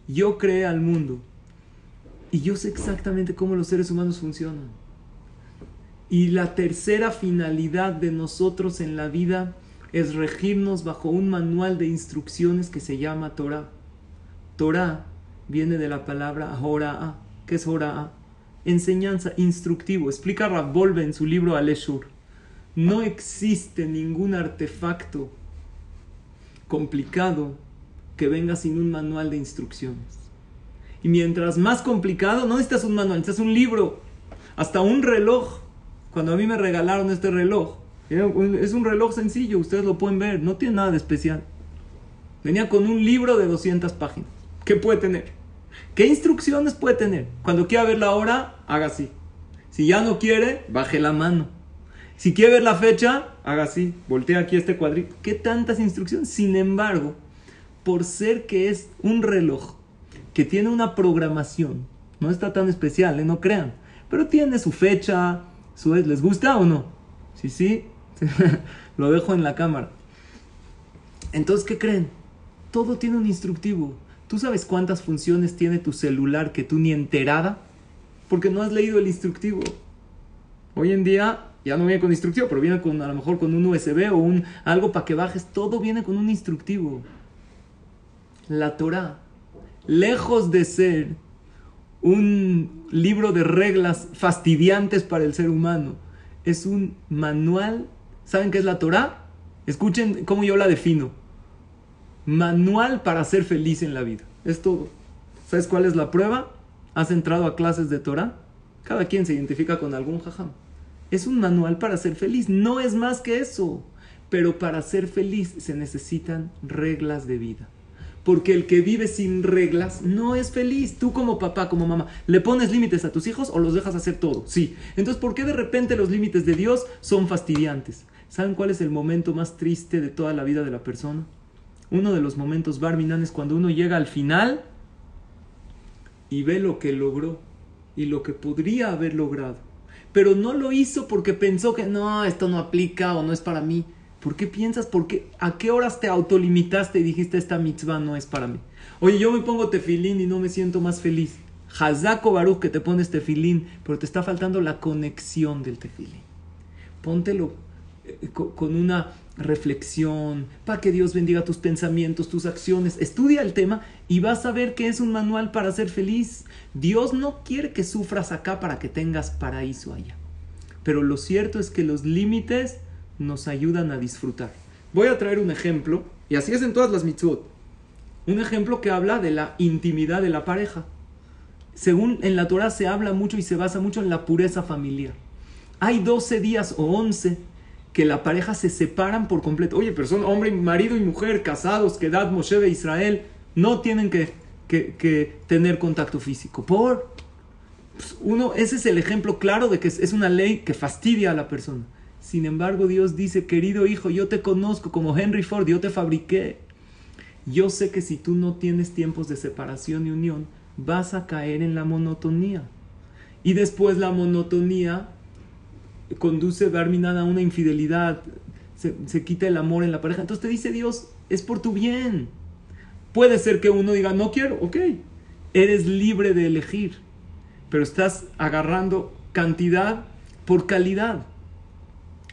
Yo creé al mundo. Y yo sé exactamente cómo los seres humanos funcionan. Y la tercera finalidad de nosotros en la vida es regirnos bajo un manual de instrucciones que se llama Torah. Torah viene de la palabra Hora'a. ¿Qué es Hora'a? enseñanza, instructivo. Explica Ravolve en su libro Aleshur. No existe ningún artefacto complicado que venga sin un manual de instrucciones. Y mientras más complicado, no necesitas un manual, necesitas un libro, hasta un reloj. Cuando a mí me regalaron este reloj, es un reloj sencillo, ustedes lo pueden ver, no tiene nada de especial. Venía con un libro de 200 páginas. ¿Qué puede tener? ¿Qué instrucciones puede tener? Cuando quiera ver la hora, haga así. Si ya no quiere, baje la mano. Si quiere ver la fecha, haga así. Voltea aquí este cuadrito. ¿Qué tantas instrucciones? Sin embargo, por ser que es un reloj que tiene una programación, no está tan especial, ¿eh? no crean, pero tiene su fecha, su ¿les gusta o no? Sí, sí, lo dejo en la cámara. Entonces, ¿qué creen? Todo tiene un instructivo. ¿Tú sabes cuántas funciones tiene tu celular que tú ni enterada? Porque no has leído el instructivo. Hoy en día ya no viene con instructivo, pero viene con a lo mejor con un USB o un algo para que bajes. Todo viene con un instructivo. La Torah, lejos de ser un libro de reglas fastidiantes para el ser humano, es un manual. ¿Saben qué es la Torah? Escuchen cómo yo la defino manual para ser feliz en la vida. Es todo. ¿Sabes cuál es la prueba? ¿Has entrado a clases de Torah? Cada quien se identifica con algún jajam. Es un manual para ser feliz. No es más que eso. Pero para ser feliz se necesitan reglas de vida. Porque el que vive sin reglas no es feliz. Tú como papá, como mamá, ¿le pones límites a tus hijos o los dejas hacer todo? Sí. Entonces, ¿por qué de repente los límites de Dios son fastidiantes? ¿Saben cuál es el momento más triste de toda la vida de la persona? Uno de los momentos Barminan es cuando uno llega al final y ve lo que logró y lo que podría haber logrado. Pero no lo hizo porque pensó que no, esto no aplica o no es para mí. ¿Por qué piensas? ¿Por qué? ¿A qué horas te autolimitaste y dijiste esta mitzvah no es para mí? Oye, yo me pongo tefilín y no me siento más feliz. Hazako Baruch que te pones tefilín, pero te está faltando la conexión del tefilín. Póntelo eh, con una reflexión, para que Dios bendiga tus pensamientos, tus acciones. Estudia el tema y vas a ver que es un manual para ser feliz. Dios no quiere que sufras acá para que tengas paraíso allá. Pero lo cierto es que los límites nos ayudan a disfrutar. Voy a traer un ejemplo, y así es en todas las mitzvot. Un ejemplo que habla de la intimidad de la pareja. Según en la Torah se habla mucho y se basa mucho en la pureza familiar. Hay 12 días o 11 que la pareja se separan por completo. Oye, pero son hombre, marido y mujer casados, que Dad Moshe de Israel, no tienen que, que, tener contacto físico. Por pues, uno, ese es el ejemplo claro de que es una ley que fastidia a la persona. Sin embargo, Dios dice, querido hijo, yo te conozco como Henry Ford, yo te fabriqué. Yo sé que si tú no tienes tiempos de separación y unión, vas a caer en la monotonía. Y después la monotonía conduce Barminan a una infidelidad, se, quita el amor en la pareja. Entonces te dice Dios, es por tu bien. Puede ser que uno diga, no quiero, ok, eres libre de elegir, pero estás agarrando cantidad por calidad.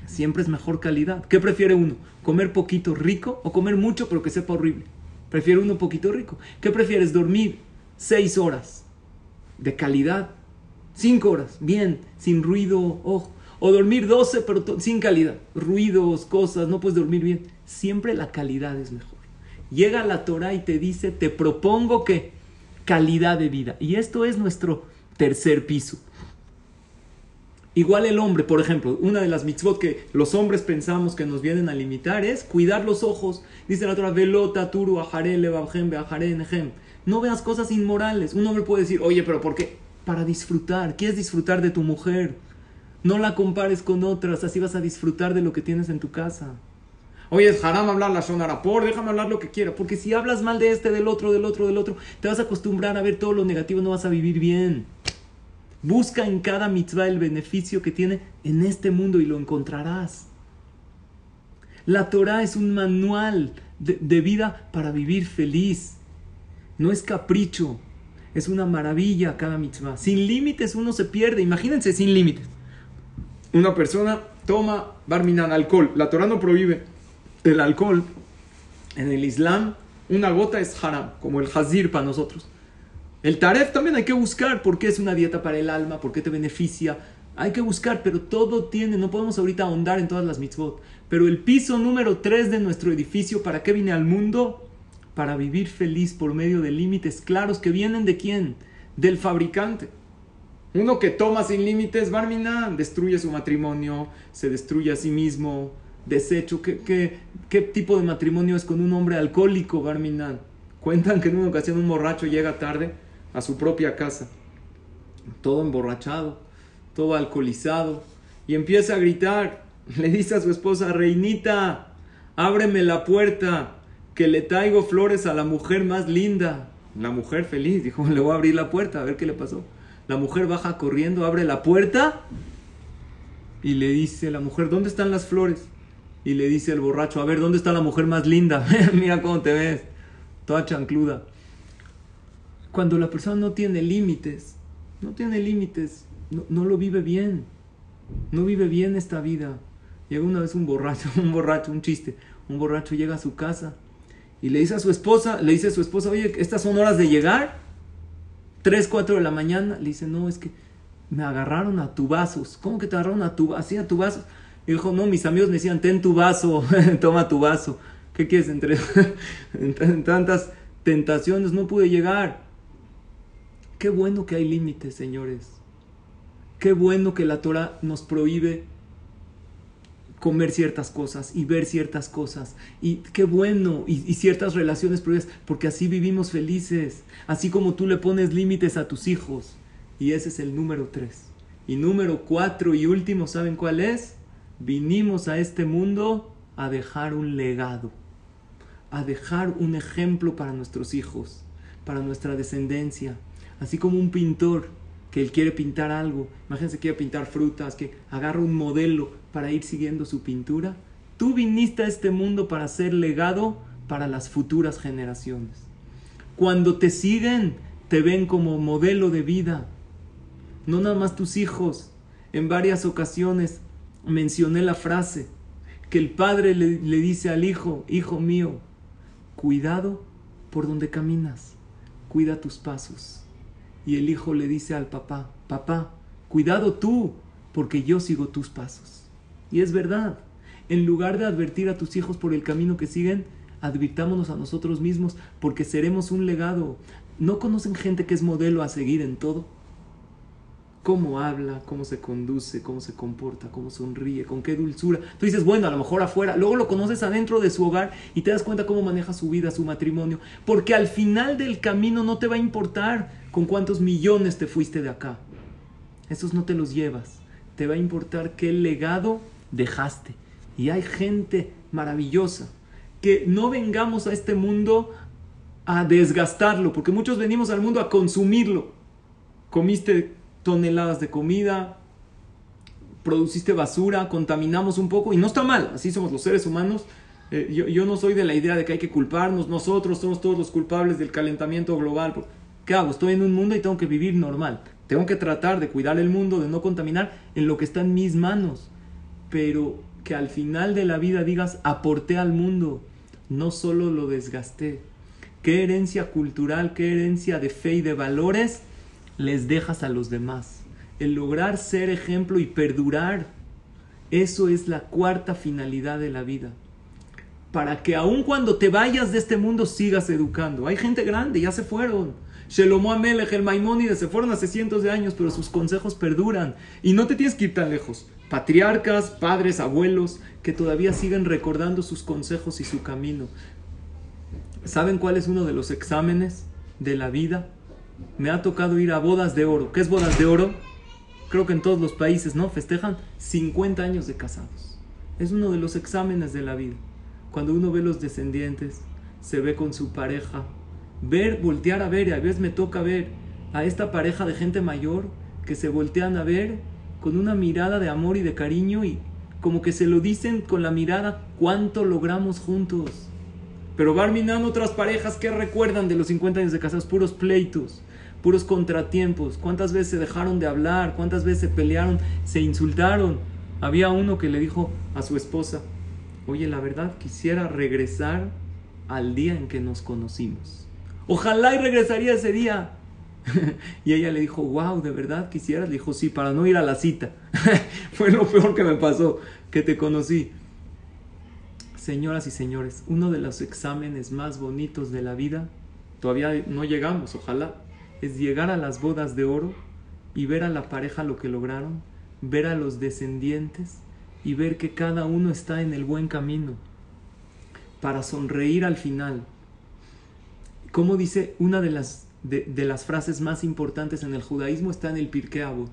Siempre es mejor calidad. ¿Qué prefiere uno? ¿Comer poquito rico o comer mucho pero que sepa horrible? Prefiere uno poquito rico. ¿Qué prefieres? ¿Dormir seis horas de calidad? Cinco horas, bien, sin ruido, ojo. O dormir 12 pero sin calidad. Ruidos, cosas, no puedes dormir bien. Siempre la calidad es mejor. Llega la Torah y te dice, te propongo que calidad de vida. Y esto es nuestro tercer piso. Igual el hombre, por ejemplo, una de las mitzvot que los hombres pensamos que nos vienen a limitar es cuidar los ojos. Dice la Torah, velota, turu, No veas cosas inmorales. Un hombre puede decir, oye, pero ¿por qué? Para disfrutar. ¿Quieres disfrutar de tu mujer? No la compares con otras, así vas a disfrutar de lo que tienes en tu casa. Oye, es haram hablar la sonara, por déjame hablar lo que quiera, porque si hablas mal de este, del otro, del otro, del otro, te vas a acostumbrar a ver todo lo negativo, no vas a vivir bien. Busca en cada mitzvah el beneficio que tiene en este mundo y lo encontrarás. La Torah es un manual de, de vida para vivir feliz. No es capricho, es una maravilla cada mitzvah. Sin límites uno se pierde, imagínense sin límites una persona toma barminan, alcohol. La Torah no prohíbe el alcohol. En el Islam, una gota es haram, como el hazir para nosotros. El taref también hay que buscar porque es una dieta para el alma, porque te beneficia. Hay que buscar, pero todo tiene, no podemos ahorita ahondar en todas las mitzvot. Pero el piso número 3 de nuestro edificio, ¿para qué vine al mundo? Para vivir feliz por medio de límites claros que vienen de quién? Del fabricante. Uno que toma sin límites, Barminan, destruye su matrimonio, se destruye a sí mismo, desecho. ¿Qué, qué, tipo de matrimonio es con un hombre alcohólico, Barminan? Cuentan que en una ocasión un borracho llega tarde a su propia casa, todo emborrachado, todo alcoholizado, y empieza a gritar. Le dice a su esposa, Reinita, ábreme la puerta, que le traigo flores a la mujer más linda. La mujer feliz dijo, le voy a abrir la puerta, a ver qué le pasó. La mujer baja corriendo, abre la puerta y le dice la mujer, ¿dónde están las flores? Y le dice el borracho, a ver, ¿dónde está la mujer más linda? Mira cómo te ves, toda chancluda. Cuando la persona no tiene límites, no tiene límites, no, no lo vive bien, no vive bien esta vida. Llega una vez un borracho, un borracho, un chiste, un borracho llega a su casa y le dice a su esposa, le dice a su esposa, oye, ¿estas son horas de llegar? 3, 4 de la mañana, le dice, no, es que me agarraron a tubazos. ¿Cómo que te agarraron a tu así a tu vaso? Y dijo, no, mis amigos me decían, ten tu vaso, toma tu vaso. ¿Qué quieres? Entre, en tantas tentaciones no pude llegar. Qué bueno que hay límites, señores. Qué bueno que la Torah nos prohíbe comer ciertas cosas y ver ciertas cosas. Y qué bueno, y, ciertas relaciones porque así vivimos felices, así como tú le pones límites a tus hijos. Y ese es el número tres. Y número cuatro y último, ¿saben cuál es? Vinimos a este mundo a dejar un legado. a dejar un ejemplo para nuestros hijos, para nuestra descendencia. Así como un pintor que él quiere pintar algo, imagínense quiere pintar frutas, que agarra un modelo para ir siguiendo su pintura. Tú viniste a este mundo para ser legado para las futuras generaciones. Cuando te siguen, te ven como modelo de vida. No nada más tus hijos. En varias ocasiones mencioné la frase que el padre le, le dice al hijo, hijo mío, cuidado por donde caminas, cuida tus pasos. Y el hijo le dice al papá, papá, cuidado tú, porque yo sigo tus pasos. Y es verdad, en lugar de advertir a tus hijos por el camino que siguen, advirtámonos a nosotros mismos, porque seremos un legado. ¿No conocen gente que es modelo a seguir en todo? Cómo habla, cómo se conduce, cómo se comporta, cómo sonríe, con qué dulzura. Tú dices, bueno, a lo mejor afuera, luego lo conoces adentro de su hogar y te das cuenta cómo maneja su vida, su matrimonio, porque al final del camino no te va a importar con cuántos millones te fuiste de acá. Esos no te los llevas. Te va a importar qué legado dejaste. Y hay gente maravillosa. Que no vengamos a este mundo a desgastarlo, porque muchos venimos al mundo a consumirlo. Comiste toneladas de comida, produciste basura, contaminamos un poco y no está mal, así somos los seres humanos. Eh, yo, yo, no soy de la idea de que hay que culparnos, nosotros somos todos los culpables del calentamiento global. ¿Qué hago? Estoy en un mundo y tengo que vivir normal. Tengo que tratar de cuidar el mundo, de no contaminar en lo que está en mis manos. Pero que al final de la vida digas, aporté al mundo, no solo lo desgasté. ¿Qué herencia cultural, qué herencia de fe y de valores les dejas a los demás? El lograr ser ejemplo y perdurar, eso es la cuarta finalidad de la vida. Para que aun cuando te vayas de este mundo sigas educando. Hay gente grande, ya se fueron Shelomo Amelech, el Maimónides, se fueron hace cientos de años, pero sus consejos perduran. Y no te tienes que ir tan lejos. Patriarcas, padres, abuelos, que todavía siguen recordando sus consejos y su camino. ¿Saben cuál es uno de los exámenes de la vida? Me ha tocado ir a bodas de oro. ¿Qué es bodas de oro? Creo que en todos los países, ¿no? Festejan 50 años de casados. Es uno de los exámenes de la vida. Cuando uno ve los descendientes, se ve con su pareja, ver, voltear a ver, y a veces me toca ver a esta pareja de gente mayor que se voltean a ver con una mirada de amor y de cariño y como que se lo dicen con la mirada cuánto logramos juntos. Pero Barminan otras parejas que recuerdan de los 50 años de casados, puros pleitos, puros contratiempos, cuántas veces se dejaron de hablar, cuántas veces se pelearon, se insultaron. Había uno que le dijo a su esposa, oye, la verdad quisiera regresar al día en que nos conocimos. Ojalá y regresaría ese día. y ella le dijo, wow, ¿de verdad quisieras? Le dijo, sí, para no ir a la cita. Fue lo peor que me pasó, que te conocí. Señoras y señores, uno de los exámenes más bonitos de la vida, todavía no llegamos, ojalá, es llegar a las bodas de oro y ver a la pareja lo que lograron, ver a los descendientes y ver que cada uno está en el buen camino para sonreír al final como dice una de las, de, las frases más importantes en el judaísmo está en el Pirkei Avot.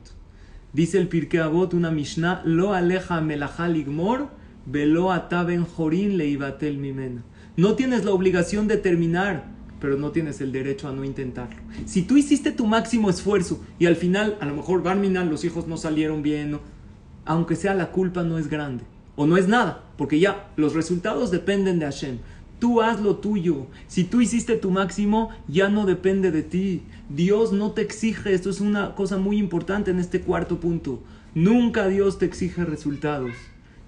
Dice el Pirkei Avot, una Mishnah, lo aleja melachal igmor, velo ataben jorin leibatel mimena. No tienes la obligación de terminar, pero no tienes el derecho a no intentarlo. Si tú hiciste tu máximo esfuerzo y al final, a lo mejor Barminan, los hijos no salieron bien, aunque sea la culpa no es grande, o no es nada, porque ya los resultados dependen de Hashem. Tú haz lo tuyo. Si tú hiciste tu máximo, ya no depende de ti. Dios no te exige, esto es una cosa muy importante en este cuarto punto. Nunca Dios te exige resultados,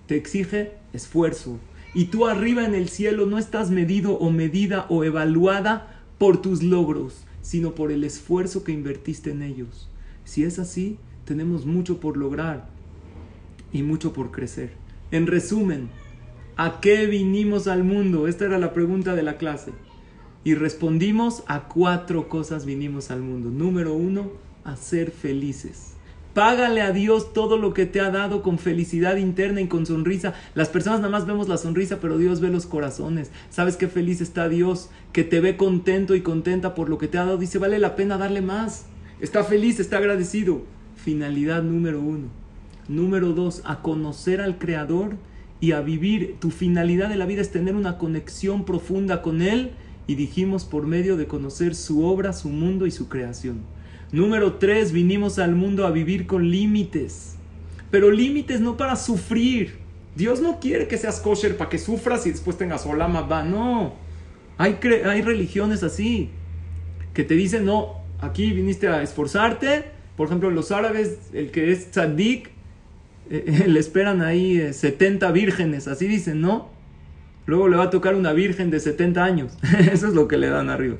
te exige esfuerzo. Y tú arriba en el cielo no estás medido o medida o evaluada por tus logros, sino por el esfuerzo que invertiste en ellos. Si es así, tenemos mucho por lograr y mucho por crecer. En resumen, ¿A qué vinimos al mundo? Esta era la pregunta de la clase. Y respondimos a cuatro cosas vinimos al mundo. Número uno, a ser felices. Págale a Dios todo lo que te ha dado con felicidad interna y con sonrisa. Las personas nada más vemos la sonrisa, pero Dios ve los corazones. ¿Sabes qué feliz está Dios? Que te ve contento y contenta por lo que te ha dado. Dice, vale la pena darle más. Está feliz, está agradecido. Finalidad número uno. Número dos, a conocer al Creador y a vivir. Tu finalidad de la vida es tener una conexión profunda con Él y dijimos por medio de conocer su obra, su mundo y su creación. Número tres, vinimos al mundo a vivir con límites. Pero límites no para sufrir. Dios no quiere que seas kosher para que sufras y después tengas olama va. No. Hay, hay religiones así que te dicen, no, aquí viniste a esforzarte. Por ejemplo, los árabes, el que es tzaddik, eh, le esperan ahí 70 eh, vírgenes, así dicen, ¿no? Luego le va a tocar una virgen de 70 años. Eso es lo que le dan arriba.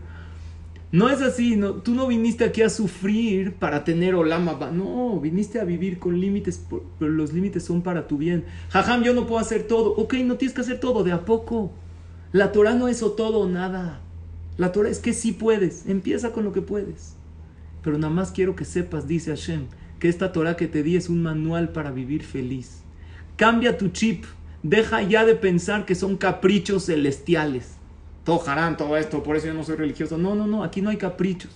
No es así, no, tú no viniste aquí a sufrir para tener olama, no, viniste a vivir con límites, pero los límites son para tu bien. Jajam, yo no puedo hacer todo. Ok, no tienes que hacer todo, de a poco. La Torah no es o todo o nada. La Torah es que sí puedes, empieza con lo que puedes. Pero nada más quiero que sepas, dice Hashem, que esta Torah que te di es un manual para vivir feliz. Cambia tu chip, deja ya de pensar que son caprichos celestiales. Todo harán todo esto, por eso yo no soy religioso. No, no, no, aquí no hay caprichos.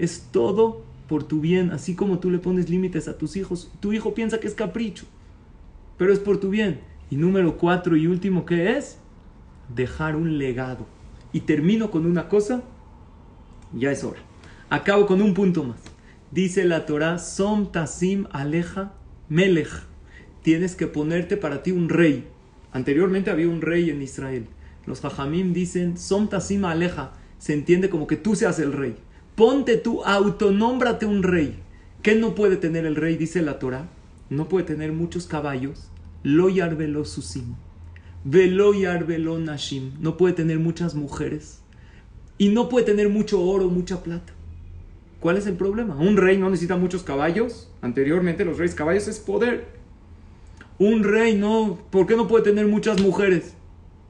Es todo por tu bien, así como tú le pones límites a tus hijos. Tu hijo piensa que es capricho, pero es por tu bien. Y número cuatro y último, ¿qué es? Dejar un legado. Y termino con una cosa, ya es hora. Acabo con un punto más. Dice la Torah, Som Tasim Aleja Melech. Tienes que ponerte para ti un rey. Anteriormente había un rey en Israel. Los Jajamim dicen, Som Tasim Aleja. Se entiende como que tú seas el rey. Ponte tú, autonómbrate un rey. ¿Qué no puede tener el rey? Dice la Torah. No puede tener muchos caballos. Lo yarvelo susim. Velo yarvelo nashim. No puede tener muchas mujeres. Y no puede tener mucho oro, mucha plata. ¿Cuál es el problema? Un rey no necesita muchos caballos. Anteriormente los reyes caballos es poder. Un rey no, ¿por qué no puede tener muchas mujeres?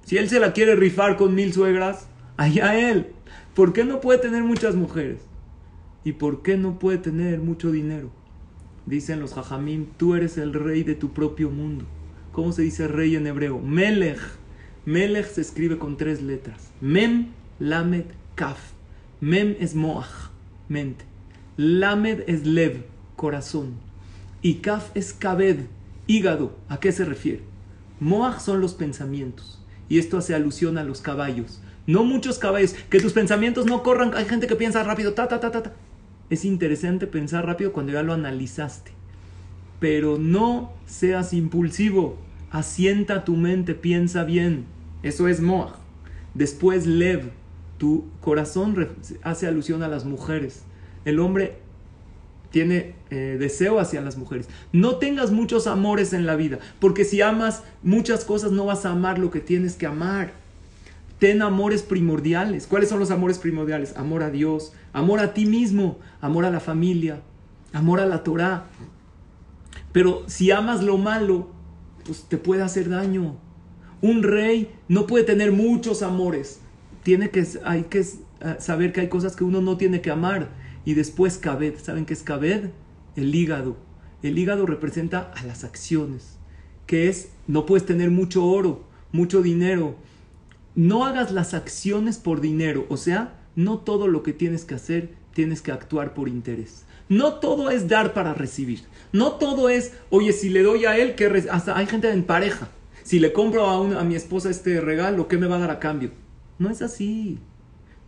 Si él se la quiere rifar con mil suegras, allá él. ¿Por qué no puede tener muchas mujeres? ¿Y por qué no puede tener mucho dinero? Dicen los jajamim, tú eres el rey de tu propio mundo. ¿Cómo se dice rey en hebreo? Melech. Melech se escribe con tres letras. Mem, Lamed, Kaf. Mem es Moach mente. Lamed es lev, corazón. Y kaf es kabed, hígado. ¿A qué se refiere? Moach son los pensamientos. Y esto hace alusión a los caballos. No muchos caballos. Que tus pensamientos no corran. Hay gente que piensa rápido. Ta, ta, ta, ta, ta. Es interesante pensar rápido cuando ya lo analizaste. Pero no seas impulsivo. Asienta tu mente, piensa bien. Eso es Moach. Después Lev, tu corazón hace alusión a las mujeres. El hombre tiene eh, deseo hacia las mujeres. No tengas muchos amores en la vida, porque si amas muchas cosas no vas a amar lo que tienes que amar. Ten amores primordiales. ¿Cuáles son los amores primordiales? Amor a Dios, amor a ti mismo, amor a la familia, amor a la Torah. Pero si amas lo malo, pues te puede hacer daño. Un rey no puede tener muchos amores, tiene que, hay que ah, saber que hay cosas que uno no tiene que amar. Y después Kabed, ¿saben qué es Kabed? El hígado. El hígado representa a las acciones, que es, no puedes tener mucho oro, mucho dinero. No hagas las acciones por dinero, o sea, no todo lo que tienes que hacer tienes que actuar por interés. No todo es dar para recibir. No todo es, oye, si le doy a él, que hasta hay gente en pareja. Si le compro a, a mi esposa este regalo, ¿qué me va a dar a cambio? No es así.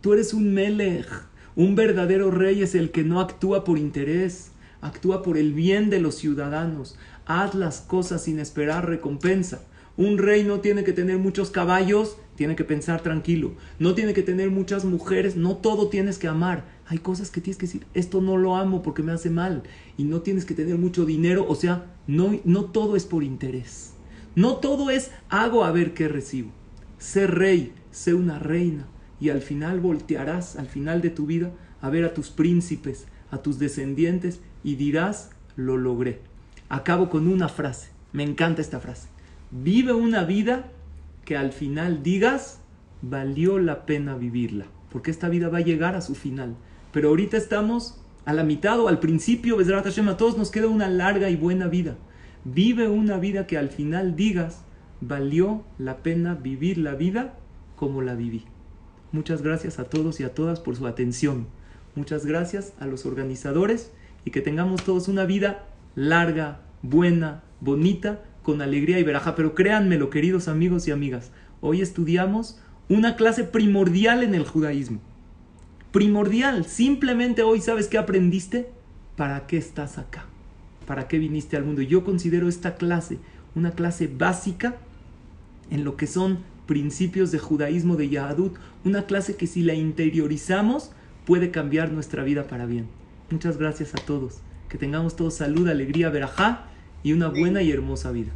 Tú eres un melech. Un verdadero rey es el que no actúa por interés, actúa por el bien de los ciudadanos. Haz las cosas sin esperar recompensa. Un rey no tiene que tener muchos caballos, tiene que pensar tranquilo. No tiene que tener muchas mujeres, no todo tienes que amar. Hay cosas que tienes que decir, esto no lo amo porque me hace mal. Y no tienes que tener mucho dinero, o sea, no, no todo es por interés. No todo es hago a ver qué recibo. Ser rey sé una reina y al final voltearás, al final de tu vida, a ver a tus príncipes, a tus descendientes y dirás, lo logré. Acabo con una frase, me encanta esta frase. Vive una vida que al final digas, valió la pena vivirla, porque esta vida va a llegar a su final. Pero ahorita estamos a la mitad o al principio, a todos nos queda una larga y buena vida. Vive una vida que al final digas, valió la pena vivir la vida como la viví. Muchas gracias a todos y a todas por su atención. Muchas gracias a los organizadores y que tengamos todos una vida larga, buena, bonita con alegría y veraja. Pero créanmelo, queridos amigos y amigas, hoy estudiamos una clase primordial en el judaísmo. Primordial. Simplemente hoy sabes qué aprendiste, para qué estás acá, para qué viniste al mundo. Yo considero esta clase una clase básica en lo que son principios de judaísmo de Yahadut, una clase que si la interiorizamos puede cambiar nuestra vida para bien. Muchas gracias a todos. Que tengamos todos salud, alegría, verajá y una buena y hermosa vida.